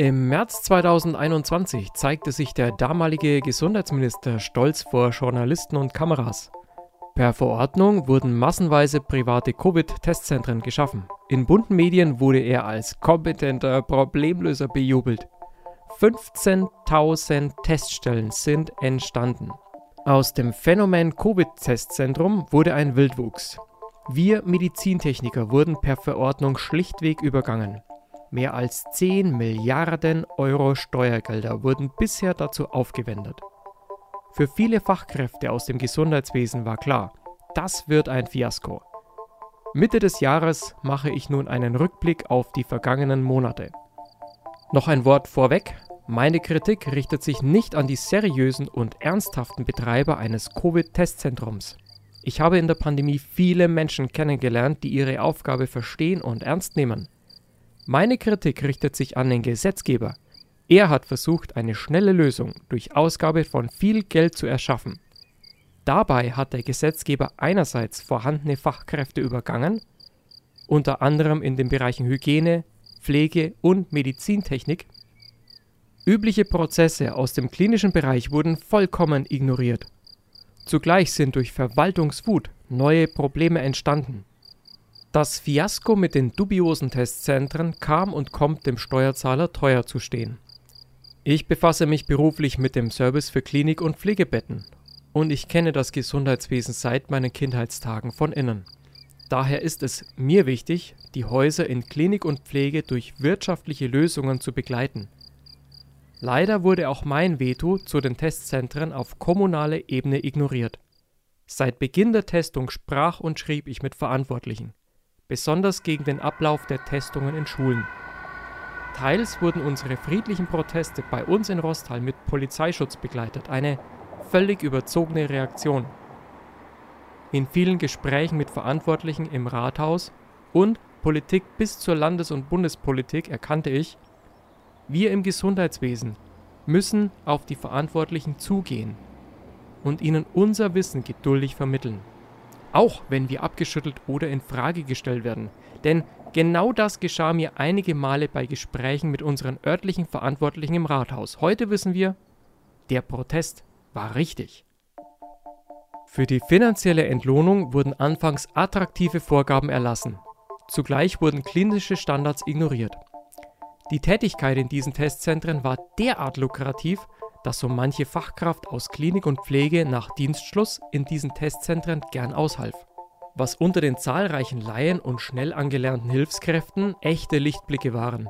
Im März 2021 zeigte sich der damalige Gesundheitsminister stolz vor Journalisten und Kameras. Per Verordnung wurden massenweise private Covid-Testzentren geschaffen. In bunten Medien wurde er als kompetenter Problemlöser bejubelt. 15.000 Teststellen sind entstanden. Aus dem Phänomen Covid-Testzentrum wurde ein Wildwuchs. Wir Medizintechniker wurden per Verordnung schlichtweg übergangen. Mehr als 10 Milliarden Euro Steuergelder wurden bisher dazu aufgewendet. Für viele Fachkräfte aus dem Gesundheitswesen war klar, das wird ein Fiasko. Mitte des Jahres mache ich nun einen Rückblick auf die vergangenen Monate. Noch ein Wort vorweg. Meine Kritik richtet sich nicht an die seriösen und ernsthaften Betreiber eines Covid-Testzentrums. Ich habe in der Pandemie viele Menschen kennengelernt, die ihre Aufgabe verstehen und ernst nehmen. Meine Kritik richtet sich an den Gesetzgeber. Er hat versucht, eine schnelle Lösung durch Ausgabe von viel Geld zu erschaffen. Dabei hat der Gesetzgeber einerseits vorhandene Fachkräfte übergangen, unter anderem in den Bereichen Hygiene, Pflege und Medizintechnik. Übliche Prozesse aus dem klinischen Bereich wurden vollkommen ignoriert. Zugleich sind durch Verwaltungswut neue Probleme entstanden. Das Fiasko mit den dubiosen Testzentren kam und kommt dem Steuerzahler teuer zu stehen. Ich befasse mich beruflich mit dem Service für Klinik- und Pflegebetten und ich kenne das Gesundheitswesen seit meinen Kindheitstagen von innen. Daher ist es mir wichtig, die Häuser in Klinik und Pflege durch wirtschaftliche Lösungen zu begleiten. Leider wurde auch mein Veto zu den Testzentren auf kommunaler Ebene ignoriert. Seit Beginn der Testung sprach und schrieb ich mit Verantwortlichen besonders gegen den Ablauf der Testungen in Schulen. Teils wurden unsere friedlichen Proteste bei uns in Rostal mit Polizeischutz begleitet, eine völlig überzogene Reaktion. In vielen Gesprächen mit Verantwortlichen im Rathaus und Politik bis zur Landes- und Bundespolitik erkannte ich, wir im Gesundheitswesen müssen auf die Verantwortlichen zugehen und ihnen unser Wissen geduldig vermitteln auch wenn wir abgeschüttelt oder in Frage gestellt werden. Denn genau das geschah mir einige Male bei Gesprächen mit unseren örtlichen Verantwortlichen im Rathaus. Heute wissen wir, der Protest war richtig. Für die finanzielle Entlohnung wurden anfangs attraktive Vorgaben erlassen. Zugleich wurden klinische Standards ignoriert. Die Tätigkeit in diesen Testzentren war derart lukrativ, dass so manche Fachkraft aus Klinik und Pflege nach Dienstschluss in diesen Testzentren gern aushalf. Was unter den zahlreichen Laien und schnell angelernten Hilfskräften echte Lichtblicke waren.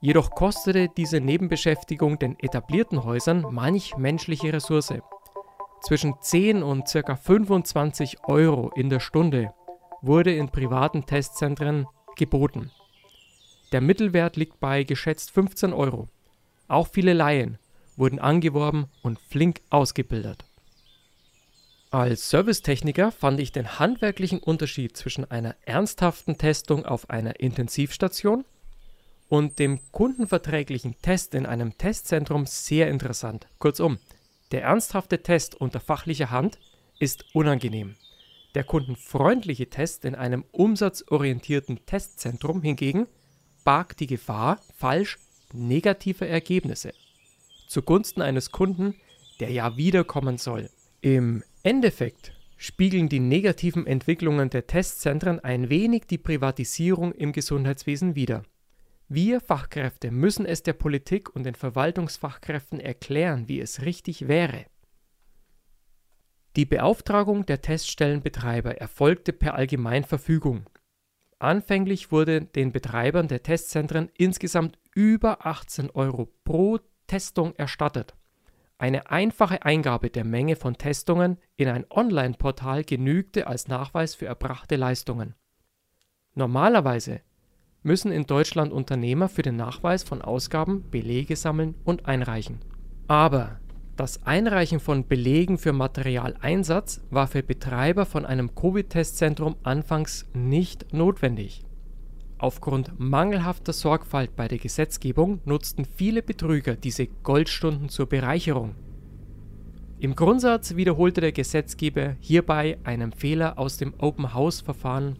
Jedoch kostete diese Nebenbeschäftigung den etablierten Häusern manch menschliche Ressource. Zwischen 10 und ca. 25 Euro in der Stunde wurde in privaten Testzentren geboten. Der Mittelwert liegt bei geschätzt 15 Euro. Auch viele Laien wurden angeworben und flink ausgebildet. Als Servicetechniker fand ich den handwerklichen Unterschied zwischen einer ernsthaften Testung auf einer Intensivstation und dem kundenverträglichen Test in einem Testzentrum sehr interessant. Kurzum, der ernsthafte Test unter fachlicher Hand ist unangenehm. Der kundenfreundliche Test in einem umsatzorientierten Testzentrum hingegen barg die Gefahr falsch negativer Ergebnisse zugunsten eines Kunden, der ja wiederkommen soll. Im Endeffekt spiegeln die negativen Entwicklungen der Testzentren ein wenig die Privatisierung im Gesundheitswesen wider. Wir Fachkräfte müssen es der Politik und den Verwaltungsfachkräften erklären, wie es richtig wäre. Die Beauftragung der Teststellenbetreiber erfolgte per Allgemeinverfügung. Anfänglich wurde den Betreibern der Testzentren insgesamt über 18 Euro pro Testung erstattet. Eine einfache Eingabe der Menge von Testungen in ein Online-Portal genügte als Nachweis für erbrachte Leistungen. Normalerweise müssen in Deutschland Unternehmer für den Nachweis von Ausgaben Belege sammeln und einreichen. Aber das Einreichen von Belegen für Materialeinsatz war für Betreiber von einem Covid-Testzentrum anfangs nicht notwendig Aufgrund mangelhafter Sorgfalt bei der Gesetzgebung nutzten viele Betrüger diese Goldstunden zur Bereicherung. Im Grundsatz wiederholte der Gesetzgeber hierbei einen Fehler aus dem Open-House-Verfahren,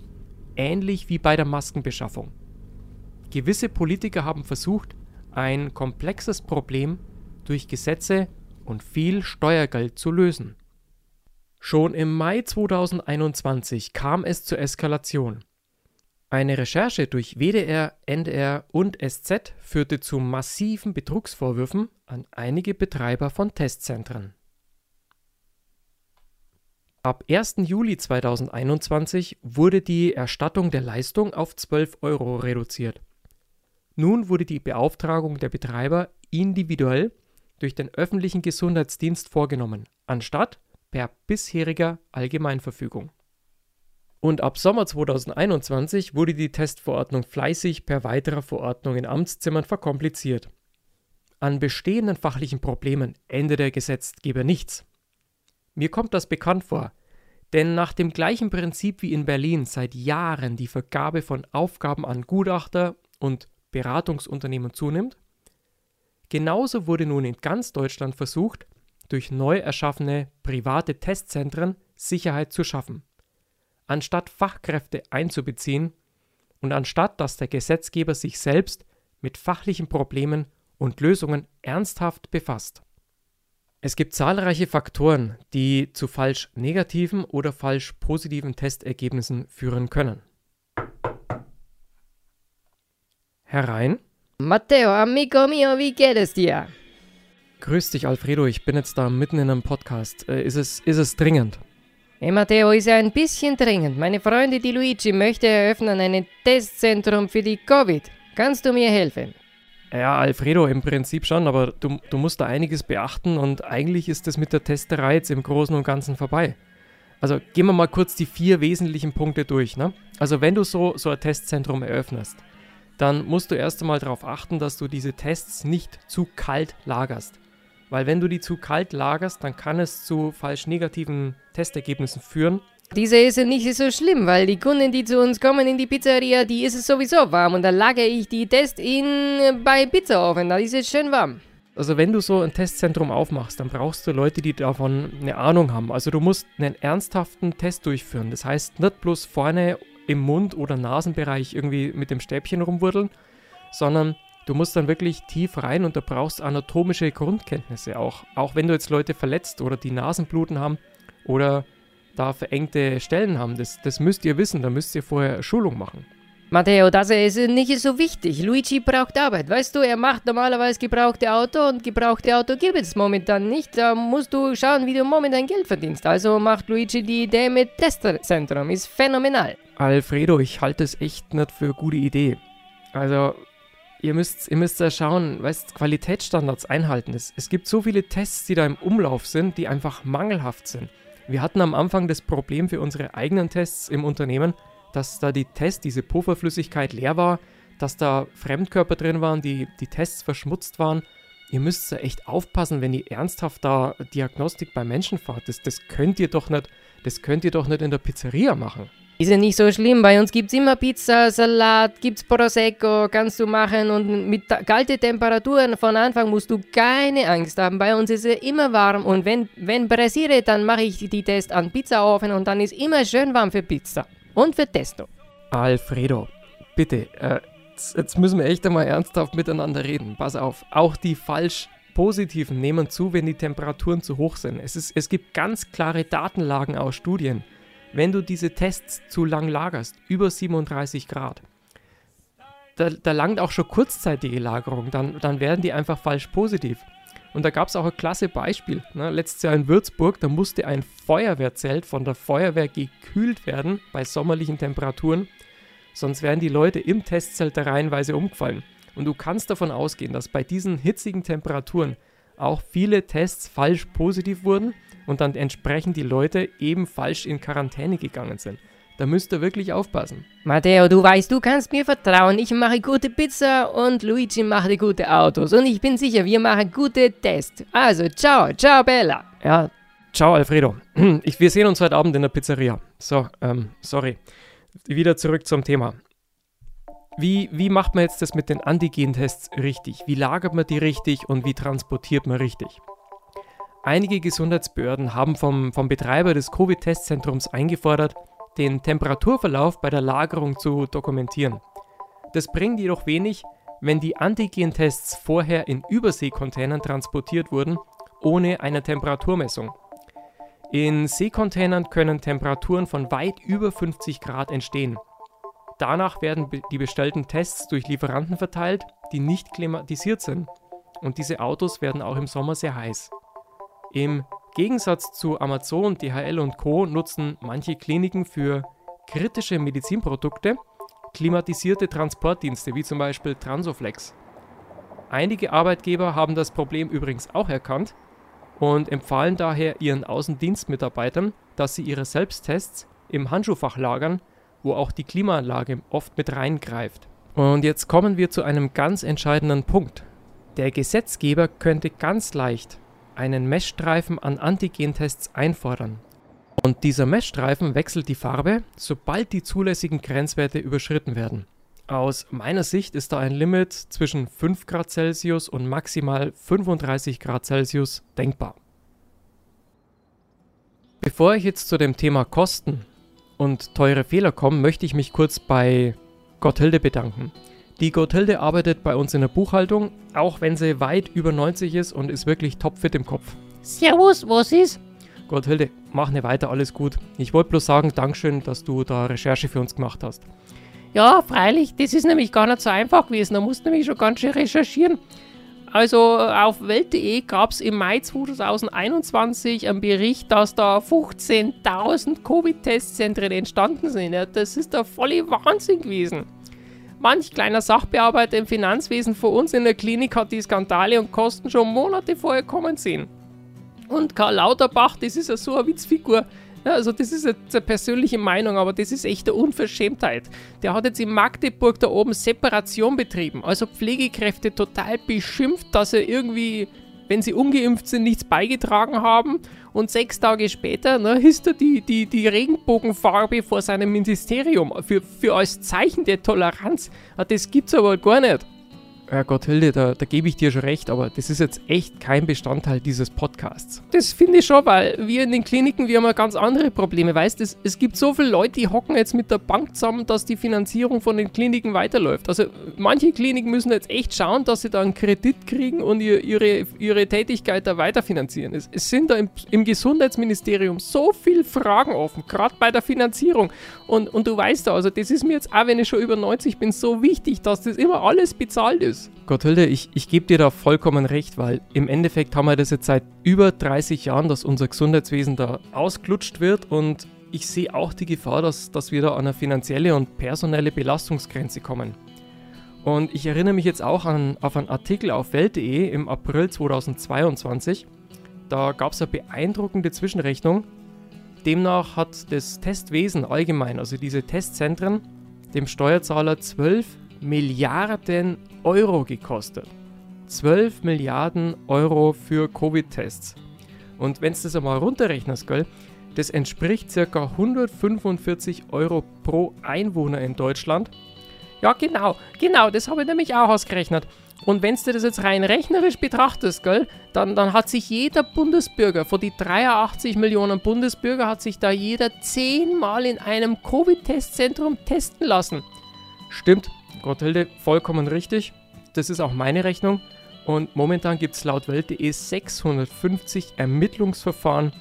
ähnlich wie bei der Maskenbeschaffung. Gewisse Politiker haben versucht, ein komplexes Problem durch Gesetze und viel Steuergeld zu lösen. Schon im Mai 2021 kam es zur Eskalation. Eine Recherche durch WDR, NDR und SZ führte zu massiven Betrugsvorwürfen an einige Betreiber von Testzentren. Ab 1. Juli 2021 wurde die Erstattung der Leistung auf 12 Euro reduziert. Nun wurde die Beauftragung der Betreiber individuell durch den öffentlichen Gesundheitsdienst vorgenommen, anstatt per bisheriger Allgemeinverfügung. Und ab Sommer 2021 wurde die Testverordnung fleißig per weiterer Verordnung in Amtszimmern verkompliziert. An bestehenden fachlichen Problemen ändert der Gesetzgeber nichts. Mir kommt das bekannt vor, denn nach dem gleichen Prinzip wie in Berlin seit Jahren die Vergabe von Aufgaben an Gutachter und Beratungsunternehmen zunimmt, genauso wurde nun in ganz Deutschland versucht, durch neu erschaffene private Testzentren Sicherheit zu schaffen. Anstatt Fachkräfte einzubeziehen und anstatt dass der Gesetzgeber sich selbst mit fachlichen Problemen und Lösungen ernsthaft befasst. Es gibt zahlreiche Faktoren, die zu falsch negativen oder falsch positiven Testergebnissen führen können. Herein. Matteo, amico mio, wie geht es dir? Grüß dich, Alfredo. Ich bin jetzt da mitten in einem Podcast. Äh, ist, es, ist es dringend? Hey Matteo, ist ja ein bisschen dringend. Meine Freundin, die Luigi, möchte eröffnen ein Testzentrum für die Covid. Kannst du mir helfen? Ja, Alfredo, im Prinzip schon, aber du, du musst da einiges beachten und eigentlich ist das mit der Testerei jetzt im Großen und Ganzen vorbei. Also gehen wir mal kurz die vier wesentlichen Punkte durch. Ne? Also wenn du so, so ein Testzentrum eröffnest, dann musst du erst einmal darauf achten, dass du diese Tests nicht zu kalt lagerst. Weil wenn du die zu kalt lagerst, dann kann es zu falsch negativen Testergebnissen führen. Diese ist nicht so schlimm, weil die Kunden, die zu uns kommen in die Pizzeria, die ist es sowieso warm und dann lagere ich die Test in bei Pizzaofen, da ist es schön warm. Also wenn du so ein Testzentrum aufmachst, dann brauchst du Leute, die davon eine Ahnung haben. Also du musst einen ernsthaften Test durchführen. Das heißt nicht bloß vorne im Mund- oder Nasenbereich irgendwie mit dem Stäbchen rumwurdeln, sondern du musst dann wirklich tief rein und da brauchst anatomische Grundkenntnisse auch. Auch wenn du jetzt Leute verletzt oder die Nasenbluten haben oder da verengte Stellen haben, das, das müsst ihr wissen, da müsst ihr vorher Schulung machen. Matteo, das ist nicht so wichtig. Luigi braucht Arbeit. Weißt du, er macht normalerweise gebrauchte Auto und gebrauchte Auto gibt es momentan nicht. Da musst du schauen, wie du momentan Geld verdienst. Also macht Luigi die Idee mit Testerzentrum. Ist phänomenal. Alfredo, ich halte es echt nicht für eine gute Idee. Also, ihr müsst, ihr müsst ja schauen, weißt, Qualitätsstandards einhalten. Es, es gibt so viele Tests, die da im Umlauf sind, die einfach mangelhaft sind. Wir hatten am Anfang das Problem für unsere eigenen Tests im Unternehmen, dass da die Tests, diese Pufferflüssigkeit leer war, dass da Fremdkörper drin waren, die die Tests verschmutzt waren. Ihr müsst da echt aufpassen, wenn ihr ernsthaft da Diagnostik bei Menschen fahrt. Das, das könnt ihr doch nicht, das könnt ihr doch nicht in der Pizzeria machen. Ist ja nicht so schlimm. Bei uns gibt es immer Pizza, Salat, gibt es Prosecco, kannst du machen. Und mit kalten Temperaturen von Anfang musst du keine Angst haben. Bei uns ist es immer warm. Und wenn, wenn pressiere, dann mache ich die Test an Pizzaofen und dann ist immer schön warm für Pizza. Und für Testo. Alfredo, bitte, äh, jetzt, jetzt müssen wir echt einmal ernsthaft miteinander reden. Pass auf, auch die falsch Positiven nehmen zu, wenn die Temperaturen zu hoch sind. Es, ist, es gibt ganz klare Datenlagen aus Studien wenn du diese Tests zu lang lagerst, über 37 Grad, da, da langt auch schon kurzzeitige Lagerung, dann, dann werden die einfach falsch positiv. Und da gab es auch ein klasse Beispiel. Ne? Letztes Jahr in Würzburg, da musste ein Feuerwehrzelt von der Feuerwehr gekühlt werden bei sommerlichen Temperaturen, sonst wären die Leute im Testzelt reihenweise umgefallen. Und du kannst davon ausgehen, dass bei diesen hitzigen Temperaturen auch viele Tests falsch positiv wurden und dann entsprechend die Leute eben falsch in Quarantäne gegangen sind. Da müsst ihr wirklich aufpassen. Matteo, du weißt, du kannst mir vertrauen. Ich mache gute Pizza und Luigi macht gute Autos. Und ich bin sicher, wir machen gute Tests. Also, ciao, ciao, Bella. Ja, ciao, Alfredo. Ich, wir sehen uns heute Abend in der Pizzeria. So, ähm, sorry. Wieder zurück zum Thema. Wie, wie macht man jetzt das mit den Antigen-Tests richtig? Wie lagert man die richtig und wie transportiert man richtig? Einige Gesundheitsbehörden haben vom, vom Betreiber des Covid-Testzentrums eingefordert, den Temperaturverlauf bei der Lagerung zu dokumentieren. Das bringt jedoch wenig, wenn die Antigen-Tests vorher in Überseekontainern transportiert wurden, ohne eine Temperaturmessung. In Seekontainern können Temperaturen von weit über 50 Grad entstehen. Danach werden die bestellten Tests durch Lieferanten verteilt, die nicht klimatisiert sind. Und diese Autos werden auch im Sommer sehr heiß. Im Gegensatz zu Amazon, DHL und Co. nutzen manche Kliniken für kritische Medizinprodukte klimatisierte Transportdienste, wie zum Beispiel Transoflex. Einige Arbeitgeber haben das Problem übrigens auch erkannt und empfahlen daher ihren Außendienstmitarbeitern, dass sie ihre Selbsttests im Handschuhfach lagern, wo auch die Klimaanlage oft mit reingreift. Und jetzt kommen wir zu einem ganz entscheidenden Punkt. Der Gesetzgeber könnte ganz leicht einen Messstreifen an Antigentests einfordern. Und dieser Messstreifen wechselt die Farbe, sobald die zulässigen Grenzwerte überschritten werden. Aus meiner Sicht ist da ein Limit zwischen 5 Grad Celsius und maximal 35 Grad Celsius denkbar. Bevor ich jetzt zu dem Thema Kosten und teure Fehler komme, möchte ich mich kurz bei Gotthilde bedanken. Die Gotthilde arbeitet bei uns in der Buchhaltung, auch wenn sie weit über 90 ist und ist wirklich topfit im Kopf. Servus, was ist? Gotthilde, mach nicht weiter, alles gut. Ich wollte bloß sagen, Dankeschön, dass du da Recherche für uns gemacht hast. Ja, freilich, das ist nämlich gar nicht so einfach gewesen. Da musst du nämlich schon ganz schön recherchieren. Also auf Welt.de gab es im Mai 2021 einen Bericht, dass da 15.000 Covid-Testzentren entstanden sind. Ja, das ist der volle Wahnsinn gewesen. Manch kleiner Sachbearbeiter im Finanzwesen vor uns in der Klinik hat die Skandale und Kosten schon Monate vorher kommen sehen. Und Karl Lauterbach, das ist ja so eine Witzfigur. Ja, also das ist jetzt eine persönliche Meinung, aber das ist echt eine Unverschämtheit. Der hat jetzt in Magdeburg da oben Separation betrieben, also Pflegekräfte total beschimpft, dass er irgendwie wenn sie ungeimpft sind, nichts beigetragen haben. Und sechs Tage später ne, hisst er die, die, die Regenbogenfarbe vor seinem Ministerium für, für als Zeichen der Toleranz. Ah, das gibt's aber gar nicht. Ja, Gotthilde, da, da gebe ich dir schon recht, aber das ist jetzt echt kein Bestandteil dieses Podcasts. Das finde ich schon, weil wir in den Kliniken, wir haben ja ganz andere Probleme. Weißt du, es gibt so viele Leute, die hocken jetzt mit der Bank zusammen, dass die Finanzierung von den Kliniken weiterläuft. Also manche Kliniken müssen jetzt echt schauen, dass sie da einen Kredit kriegen und ihr, ihre, ihre Tätigkeit da weiterfinanzieren. Es, es sind da im, im Gesundheitsministerium so viele Fragen offen, gerade bei der Finanzierung. Und, und du weißt da, also das ist mir jetzt auch, wenn ich schon über 90 bin, so wichtig, dass das immer alles bezahlt ist. Gotthilde, ich, ich gebe dir da vollkommen recht, weil im Endeffekt haben wir das jetzt seit über 30 Jahren, dass unser Gesundheitswesen da ausglutscht wird und ich sehe auch die Gefahr, dass, dass wir da an eine finanzielle und personelle Belastungsgrenze kommen. Und ich erinnere mich jetzt auch an, auf einen Artikel auf Welt.de im April 2022. Da gab es eine beeindruckende Zwischenrechnung. Demnach hat das Testwesen allgemein, also diese Testzentren, dem Steuerzahler 12 Milliarden Euro gekostet. 12 Milliarden Euro für Covid-Tests. Und wenn du das einmal runterrechnest, gell, das entspricht ca. 145 Euro pro Einwohner in Deutschland. Ja, genau, genau, das habe ich nämlich auch ausgerechnet. Und wenn du das jetzt rein rechnerisch betrachtest, gell, dann, dann hat sich jeder Bundesbürger, von die 83 Millionen Bundesbürger, hat sich da jeder zehnmal in einem Covid-Testzentrum testen lassen. Stimmt, Gotthilde, vollkommen richtig. Das ist auch meine Rechnung. Und momentan gibt es laut Welt.de 650 Ermittlungsverfahren,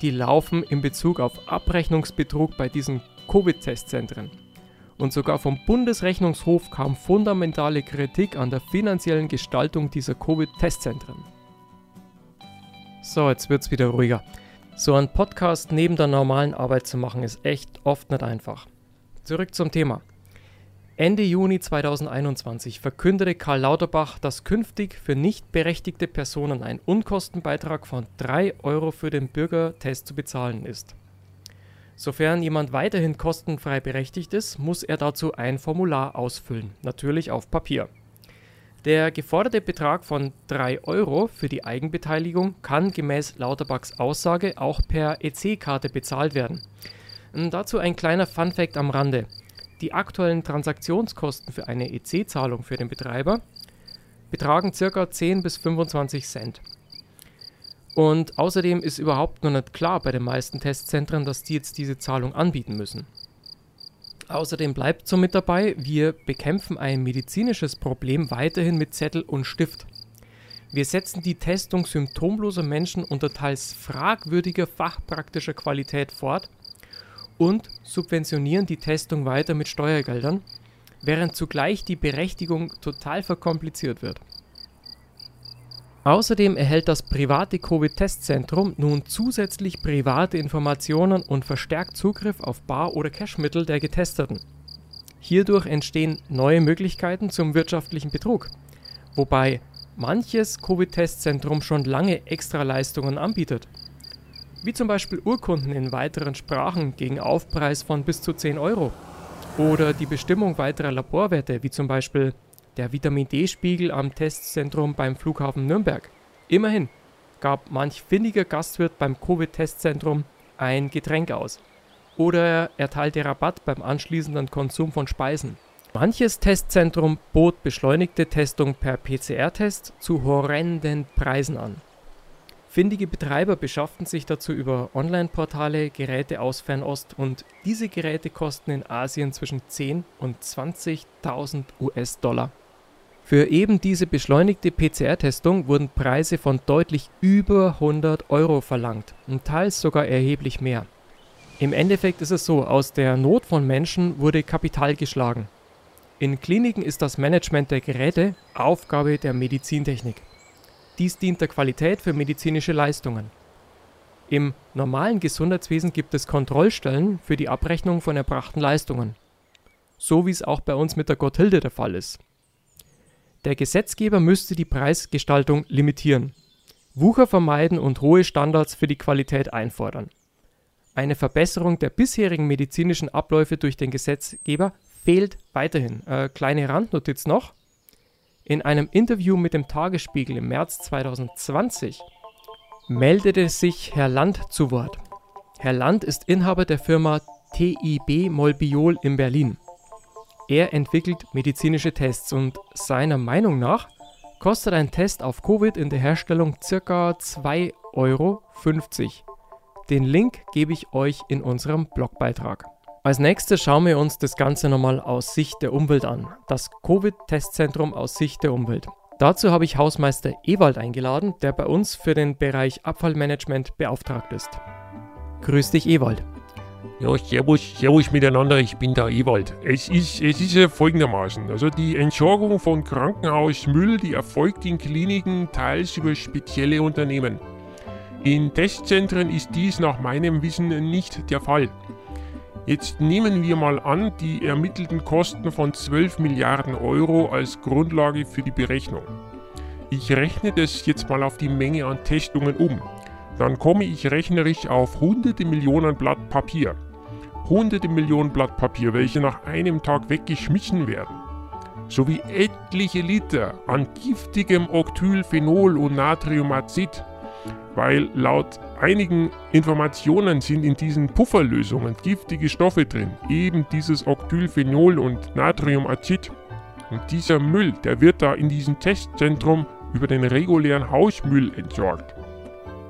die laufen in Bezug auf Abrechnungsbetrug bei diesen Covid-Testzentren. Und sogar vom Bundesrechnungshof kam fundamentale Kritik an der finanziellen Gestaltung dieser Covid-Testzentren. So, jetzt wird es wieder ruhiger. So ein Podcast neben der normalen Arbeit zu machen, ist echt oft nicht einfach. Zurück zum Thema. Ende Juni 2021 verkündete Karl Lauterbach, dass künftig für nicht berechtigte Personen ein Unkostenbeitrag von 3 Euro für den Bürgertest zu bezahlen ist. Sofern jemand weiterhin kostenfrei berechtigt ist, muss er dazu ein Formular ausfüllen, natürlich auf Papier. Der geforderte Betrag von 3 Euro für die Eigenbeteiligung kann gemäß Lauterbachs Aussage auch per EC-Karte bezahlt werden. Und dazu ein kleiner Funfact am Rande. Die aktuellen Transaktionskosten für eine EC-Zahlung für den Betreiber betragen ca. 10 bis 25 Cent. Und außerdem ist überhaupt noch nicht klar bei den meisten Testzentren, dass die jetzt diese Zahlung anbieten müssen. Außerdem bleibt so mit dabei, wir bekämpfen ein medizinisches Problem weiterhin mit Zettel und Stift. Wir setzen die Testung symptomloser Menschen unter teils fragwürdiger fachpraktischer Qualität fort und subventionieren die Testung weiter mit Steuergeldern, während zugleich die Berechtigung total verkompliziert wird. Außerdem erhält das private Covid-Testzentrum nun zusätzlich private Informationen und verstärkt Zugriff auf Bar- oder Cashmittel der Getesteten. Hierdurch entstehen neue Möglichkeiten zum wirtschaftlichen Betrug, wobei manches Covid-Testzentrum schon lange Extraleistungen anbietet, wie zum Beispiel Urkunden in weiteren Sprachen gegen Aufpreis von bis zu 10 Euro oder die Bestimmung weiterer Laborwerte, wie zum Beispiel der Vitamin D-Spiegel am Testzentrum beim Flughafen Nürnberg. Immerhin gab manch findiger Gastwirt beim Covid-Testzentrum ein Getränk aus. Oder er erteilte Rabatt beim anschließenden Konsum von Speisen. Manches Testzentrum bot beschleunigte Testung per PCR-Test zu horrenden Preisen an. Findige Betreiber beschafften sich dazu über Online-Portale Geräte aus Fernost und diese Geräte kosten in Asien zwischen 10 und 20.000 US-Dollar. Für eben diese beschleunigte PCR-Testung wurden Preise von deutlich über 100 Euro verlangt und teils sogar erheblich mehr. Im Endeffekt ist es so, aus der Not von Menschen wurde Kapital geschlagen. In Kliniken ist das Management der Geräte Aufgabe der Medizintechnik. Dies dient der Qualität für medizinische Leistungen. Im normalen Gesundheitswesen gibt es Kontrollstellen für die Abrechnung von erbrachten Leistungen. So wie es auch bei uns mit der Gotthilde der Fall ist. Der Gesetzgeber müsste die Preisgestaltung limitieren, Wucher vermeiden und hohe Standards für die Qualität einfordern. Eine Verbesserung der bisherigen medizinischen Abläufe durch den Gesetzgeber fehlt weiterhin. Äh, kleine Randnotiz noch. In einem Interview mit dem Tagesspiegel im März 2020 meldete sich Herr Land zu Wort. Herr Land ist Inhaber der Firma TIB Molbiol in Berlin. Er entwickelt medizinische Tests und seiner Meinung nach kostet ein Test auf Covid in der Herstellung ca. 2,50 Euro. Den Link gebe ich euch in unserem Blogbeitrag. Als nächstes schauen wir uns das Ganze nochmal aus Sicht der Umwelt an. Das Covid-Testzentrum aus Sicht der Umwelt. Dazu habe ich Hausmeister Ewald eingeladen, der bei uns für den Bereich Abfallmanagement beauftragt ist. Grüß dich, Ewald. Ja, servus, servus miteinander, ich bin der Ewald. Es ist, es ist ja folgendermaßen, also die Entsorgung von Krankenhausmüll, die erfolgt in Kliniken teils über spezielle Unternehmen. In Testzentren ist dies nach meinem Wissen nicht der Fall. Jetzt nehmen wir mal an, die ermittelten Kosten von 12 Milliarden Euro als Grundlage für die Berechnung. Ich rechne das jetzt mal auf die Menge an Testungen um. Dann komme ich rechnerisch auf hunderte Millionen Blatt Papier. Hunderte Millionen Blatt Papier, welche nach einem Tag weggeschmissen werden. Sowie etliche Liter an giftigem Octylphenol und Natriumazid, weil laut einigen Informationen sind in diesen Pufferlösungen giftige Stoffe drin, eben dieses Octylphenol und Natriumazid. Und dieser Müll, der wird da in diesem Testzentrum über den regulären Hausmüll entsorgt.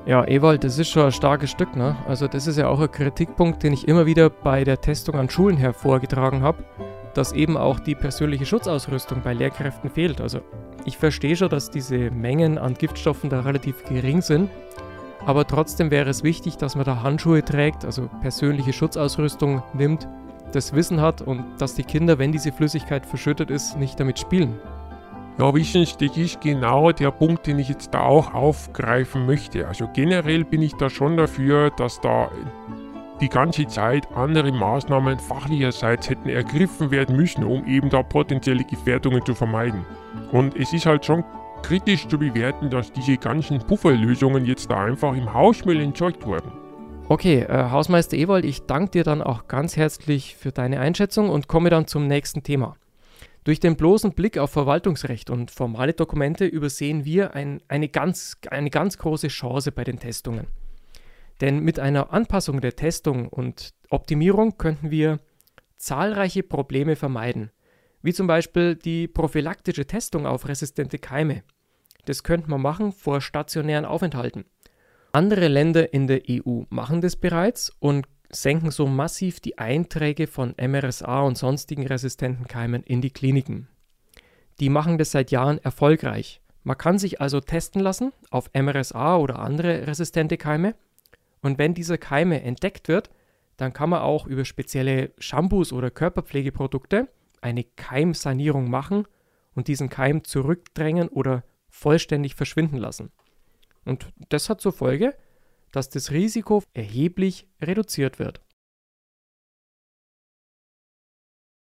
Ja, Ewald, das ist schon ein starkes Stück, ne? Also das ist ja auch ein Kritikpunkt, den ich immer wieder bei der Testung an Schulen hervorgetragen habe, dass eben auch die persönliche Schutzausrüstung bei Lehrkräften fehlt. Also ich verstehe schon, dass diese Mengen an Giftstoffen da relativ gering sind, aber trotzdem wäre es wichtig, dass man da Handschuhe trägt, also persönliche Schutzausrüstung nimmt, das Wissen hat und dass die Kinder, wenn diese Flüssigkeit verschüttet ist, nicht damit spielen. Ja, das ist genau der Punkt, den ich jetzt da auch aufgreifen möchte. Also generell bin ich da schon dafür, dass da die ganze Zeit andere Maßnahmen fachlicherseits hätten ergriffen werden müssen, um eben da potenzielle Gefährdungen zu vermeiden. Und es ist halt schon kritisch zu bewerten, dass diese ganzen Pufferlösungen jetzt da einfach im Hausmüll entsorgt wurden. Okay, äh, Hausmeister Ewald, ich danke dir dann auch ganz herzlich für deine Einschätzung und komme dann zum nächsten Thema. Durch den bloßen Blick auf Verwaltungsrecht und formale Dokumente übersehen wir ein, eine, ganz, eine ganz große Chance bei den Testungen. Denn mit einer Anpassung der Testung und Optimierung könnten wir zahlreiche Probleme vermeiden wie zum Beispiel die prophylaktische Testung auf resistente Keime. Das könnte man machen vor stationären Aufenthalten. Andere Länder in der EU machen das bereits und senken so massiv die Einträge von MRSA und sonstigen resistenten Keimen in die Kliniken. Die machen das seit Jahren erfolgreich. Man kann sich also testen lassen auf MRSA oder andere resistente Keime. Und wenn diese Keime entdeckt wird, dann kann man auch über spezielle Shampoos oder Körperpflegeprodukte eine Keimsanierung machen und diesen Keim zurückdrängen oder vollständig verschwinden lassen. Und das hat zur Folge, dass das Risiko erheblich reduziert wird.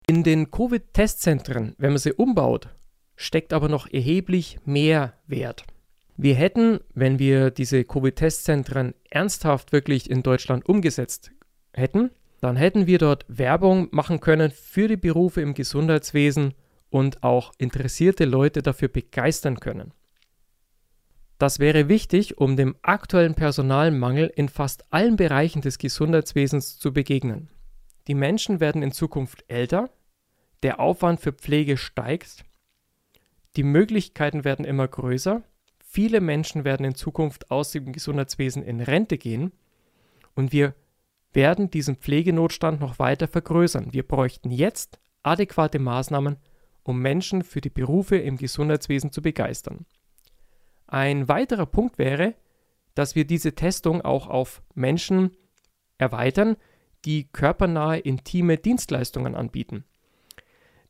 In den Covid-Testzentren, wenn man sie umbaut, steckt aber noch erheblich mehr Wert. Wir hätten, wenn wir diese Covid-Testzentren ernsthaft wirklich in Deutschland umgesetzt hätten, dann hätten wir dort Werbung machen können für die Berufe im Gesundheitswesen und auch interessierte Leute dafür begeistern können. Das wäre wichtig, um dem aktuellen Personalmangel in fast allen Bereichen des Gesundheitswesens zu begegnen. Die Menschen werden in Zukunft älter, der Aufwand für Pflege steigt die Möglichkeiten werden immer größer. Viele Menschen werden in Zukunft aus dem Gesundheitswesen in Rente gehen und wir werden diesen Pflegenotstand noch weiter vergrößern. Wir bräuchten jetzt adäquate Maßnahmen, um Menschen für die Berufe im Gesundheitswesen zu begeistern. Ein weiterer Punkt wäre, dass wir diese Testung auch auf Menschen erweitern, die körpernahe intime Dienstleistungen anbieten.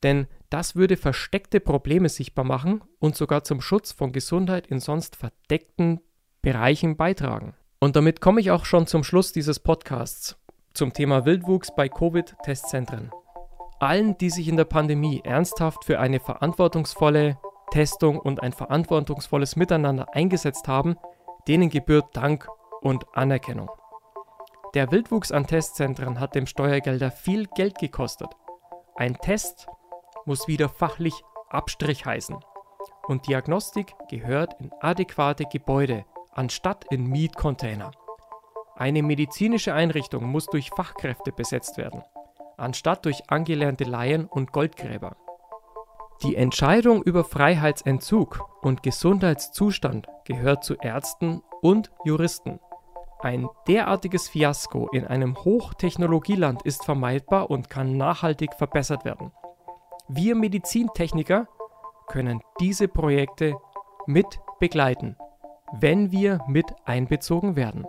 Denn das würde versteckte Probleme sichtbar machen und sogar zum Schutz von Gesundheit in sonst verdeckten Bereichen beitragen. Und damit komme ich auch schon zum Schluss dieses Podcasts zum Thema Wildwuchs bei Covid-Testzentren. Allen, die sich in der Pandemie ernsthaft für eine verantwortungsvolle Testung und ein verantwortungsvolles Miteinander eingesetzt haben, denen gebührt Dank und Anerkennung. Der Wildwuchs an Testzentren hat dem Steuergelder viel Geld gekostet. Ein Test muss wieder fachlich Abstrich heißen. Und Diagnostik gehört in adäquate Gebäude anstatt in Mietcontainer. Eine medizinische Einrichtung muss durch Fachkräfte besetzt werden, anstatt durch angelernte Laien und Goldgräber. Die Entscheidung über Freiheitsentzug und Gesundheitszustand gehört zu Ärzten und Juristen. Ein derartiges Fiasko in einem Hochtechnologieland ist vermeidbar und kann nachhaltig verbessert werden. Wir Medizintechniker können diese Projekte mit begleiten, wenn wir mit einbezogen werden.